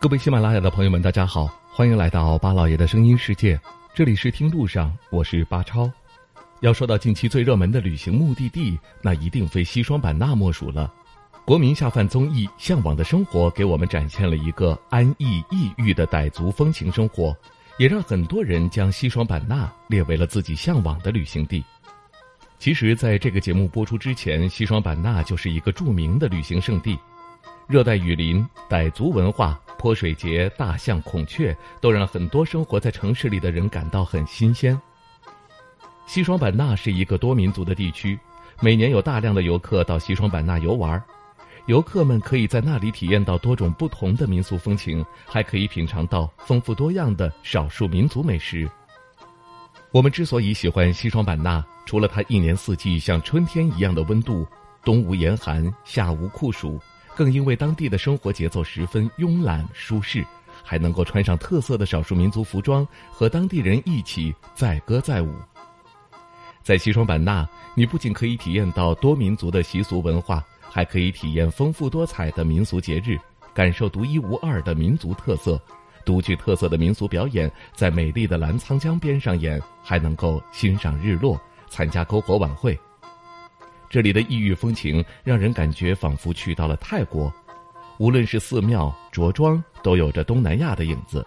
各位喜马拉雅的朋友们，大家好，欢迎来到巴老爷的声音世界。这里是听路上，我是巴超。要说到近期最热门的旅行目的地，那一定非西双版纳莫属了。国民下饭综艺《向往的生活》给我们展现了一个安逸异域的傣族风情生活，也让很多人将西双版纳列为了自己向往的旅行地。其实，在这个节目播出之前，西双版纳就是一个著名的旅行胜地。热带雨林、傣族文化、泼水节、大象、孔雀，都让很多生活在城市里的人感到很新鲜。西双版纳是一个多民族的地区，每年有大量的游客到西双版纳游玩，游客们可以在那里体验到多种不同的民俗风情，还可以品尝到丰富多样的少数民族美食。我们之所以喜欢西双版纳，除了它一年四季像春天一样的温度，冬无严寒，夏无酷暑。更因为当地的生活节奏十分慵懒舒适，还能够穿上特色的少数民族服装，和当地人一起载歌载舞。在西双版纳，你不仅可以体验到多民族的习俗文化，还可以体验丰富多彩的民俗节日，感受独一无二的民族特色，独具特色的民俗表演，在美丽的澜沧江边上演，还能够欣赏日落，参加篝火晚会。这里的异域风情让人感觉仿佛去到了泰国，无论是寺庙、着装，都有着东南亚的影子。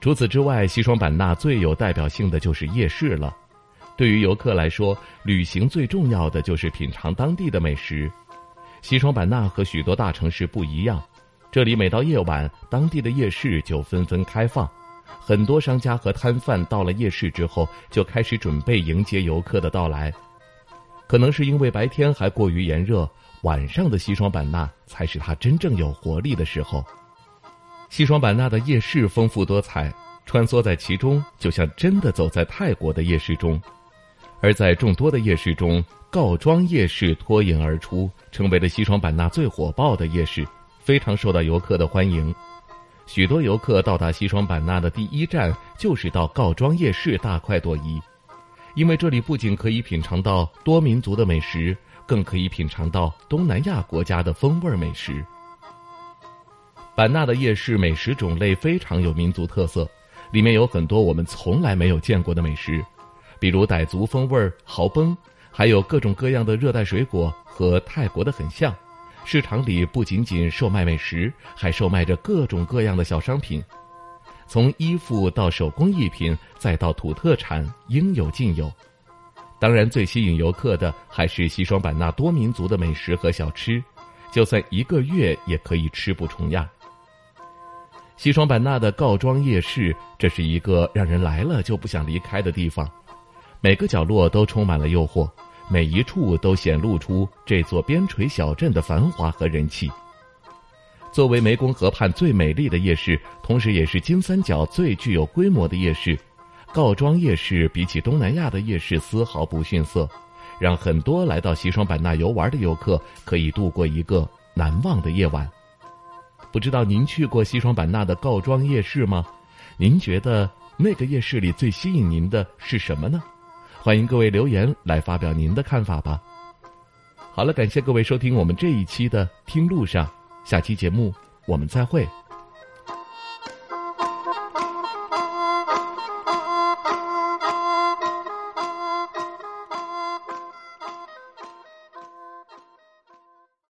除此之外，西双版纳最有代表性的就是夜市了。对于游客来说，旅行最重要的就是品尝当地的美食。西双版纳和许多大城市不一样，这里每到夜晚，当地的夜市就纷纷开放，很多商家和摊贩到了夜市之后，就开始准备迎接游客的到来。可能是因为白天还过于炎热，晚上的西双版纳才是它真正有活力的时候。西双版纳的夜市丰富多彩，穿梭在其中，就像真的走在泰国的夜市中。而在众多的夜市中，告庄夜市脱颖而出，成为了西双版纳最火爆的夜市，非常受到游客的欢迎。许多游客到达西双版纳的第一站就是到告庄夜市大快朵颐。因为这里不仅可以品尝到多民族的美食，更可以品尝到东南亚国家的风味美食。版纳的夜市美食种类非常有民族特色，里面有很多我们从来没有见过的美食，比如傣族风味蚝崩，还有各种各样的热带水果，和泰国的很像。市场里不仅仅售卖美食，还售卖着各种各样的小商品。从衣服到手工艺品，再到土特产，应有尽有。当然，最吸引游客的还是西双版纳多民族的美食和小吃，就算一个月也可以吃不重样。西双版纳的告庄夜市，这是一个让人来了就不想离开的地方，每个角落都充满了诱惑，每一处都显露出这座边陲小镇的繁华和人气。作为湄公河畔最美丽的夜市，同时也是金三角最具有规模的夜市，告庄夜市比起东南亚的夜市丝毫不逊色，让很多来到西双版纳游玩的游客可以度过一个难忘的夜晚。不知道您去过西双版纳的告庄夜市吗？您觉得那个夜市里最吸引您的是什么呢？欢迎各位留言来发表您的看法吧。好了，感谢各位收听我们这一期的《听路上》。下期节目，我们再会。